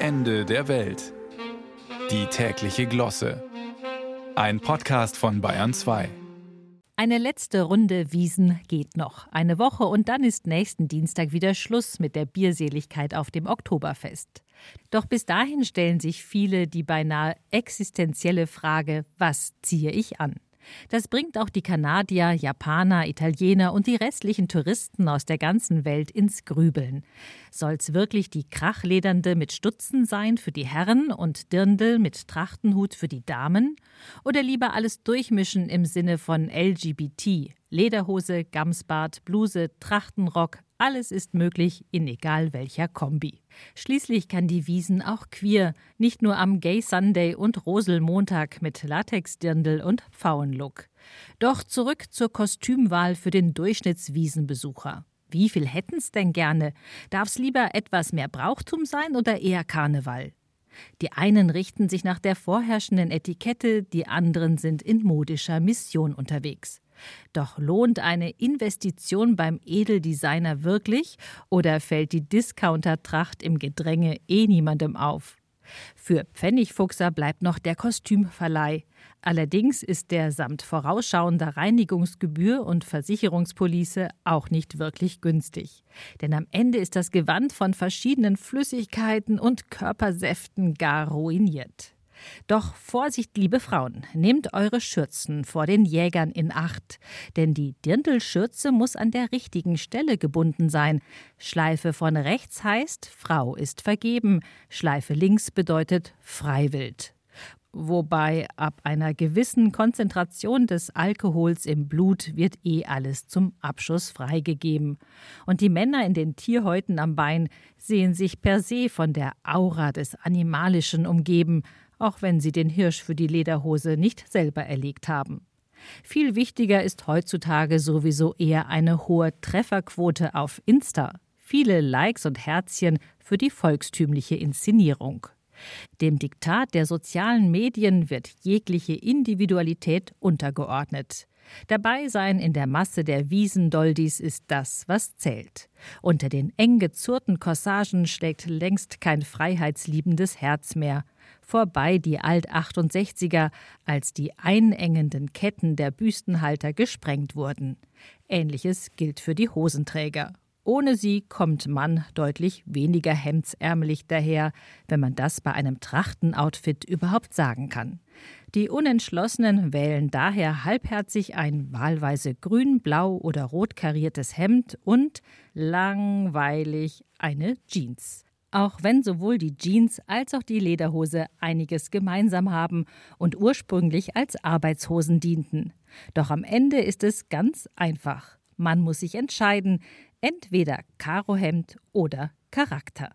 Ende der Welt. Die tägliche Glosse. Ein Podcast von Bayern 2. Eine letzte Runde Wiesen geht noch. Eine Woche und dann ist nächsten Dienstag wieder Schluss mit der Bierseligkeit auf dem Oktoberfest. Doch bis dahin stellen sich viele die beinahe existenzielle Frage, was ziehe ich an? Das bringt auch die Kanadier, Japaner, Italiener und die restlichen Touristen aus der ganzen Welt ins Grübeln. Soll's wirklich die Krachledernde mit Stutzen sein für die Herren und Dirndl mit Trachtenhut für die Damen? Oder lieber alles durchmischen im Sinne von LGBT? Lederhose, Gamsbart, Bluse, Trachtenrock, alles ist möglich in egal welcher Kombi. Schließlich kann die Wiesen auch queer, nicht nur am Gay Sunday und Roselmontag mit Latexdirndl und Pfauenlook. Doch zurück zur Kostümwahl für den Durchschnittswiesenbesucher. Wie viel hätten's denn gerne? Darf's lieber etwas mehr Brauchtum sein oder eher Karneval? Die einen richten sich nach der vorherrschenden Etikette, die anderen sind in modischer Mission unterwegs. Doch lohnt eine Investition beim Edeldesigner wirklich oder fällt die Discountertracht im Gedränge eh niemandem auf? Für Pfennigfuchser bleibt noch der Kostümverleih. Allerdings ist der samt vorausschauender Reinigungsgebühr und Versicherungspolice auch nicht wirklich günstig. Denn am Ende ist das Gewand von verschiedenen Flüssigkeiten und Körpersäften gar ruiniert. Doch Vorsicht, liebe Frauen, nehmt eure Schürzen vor den Jägern in Acht, denn die Dirndlschürze muss an der richtigen Stelle gebunden sein. Schleife von rechts heißt, Frau ist vergeben, Schleife links bedeutet freiwillig wobei ab einer gewissen Konzentration des Alkohols im Blut wird eh alles zum Abschuss freigegeben. Und die Männer in den Tierhäuten am Bein sehen sich per se von der Aura des Animalischen umgeben, auch wenn sie den Hirsch für die Lederhose nicht selber erlegt haben. Viel wichtiger ist heutzutage sowieso eher eine hohe Trefferquote auf Insta, viele Likes und Herzchen für die volkstümliche Inszenierung. Dem Diktat der sozialen Medien wird jegliche Individualität untergeordnet. Dabei sein in der Masse der Wiesendoldis ist das, was zählt. Unter den eng gezurrten Corsagen schlägt längst kein freiheitsliebendes Herz mehr vorbei die Alt-68er, als die einengenden Ketten der Büstenhalter gesprengt wurden. Ähnliches gilt für die Hosenträger. Ohne sie kommt man deutlich weniger hemdsärmelig daher, wenn man das bei einem Trachtenoutfit überhaupt sagen kann. Die Unentschlossenen wählen daher halbherzig ein wahlweise grün, blau oder rot kariertes Hemd und langweilig eine Jeans auch wenn sowohl die Jeans als auch die Lederhose einiges gemeinsam haben und ursprünglich als Arbeitshosen dienten. Doch am Ende ist es ganz einfach. Man muss sich entscheiden, entweder Karohemd oder Charakter.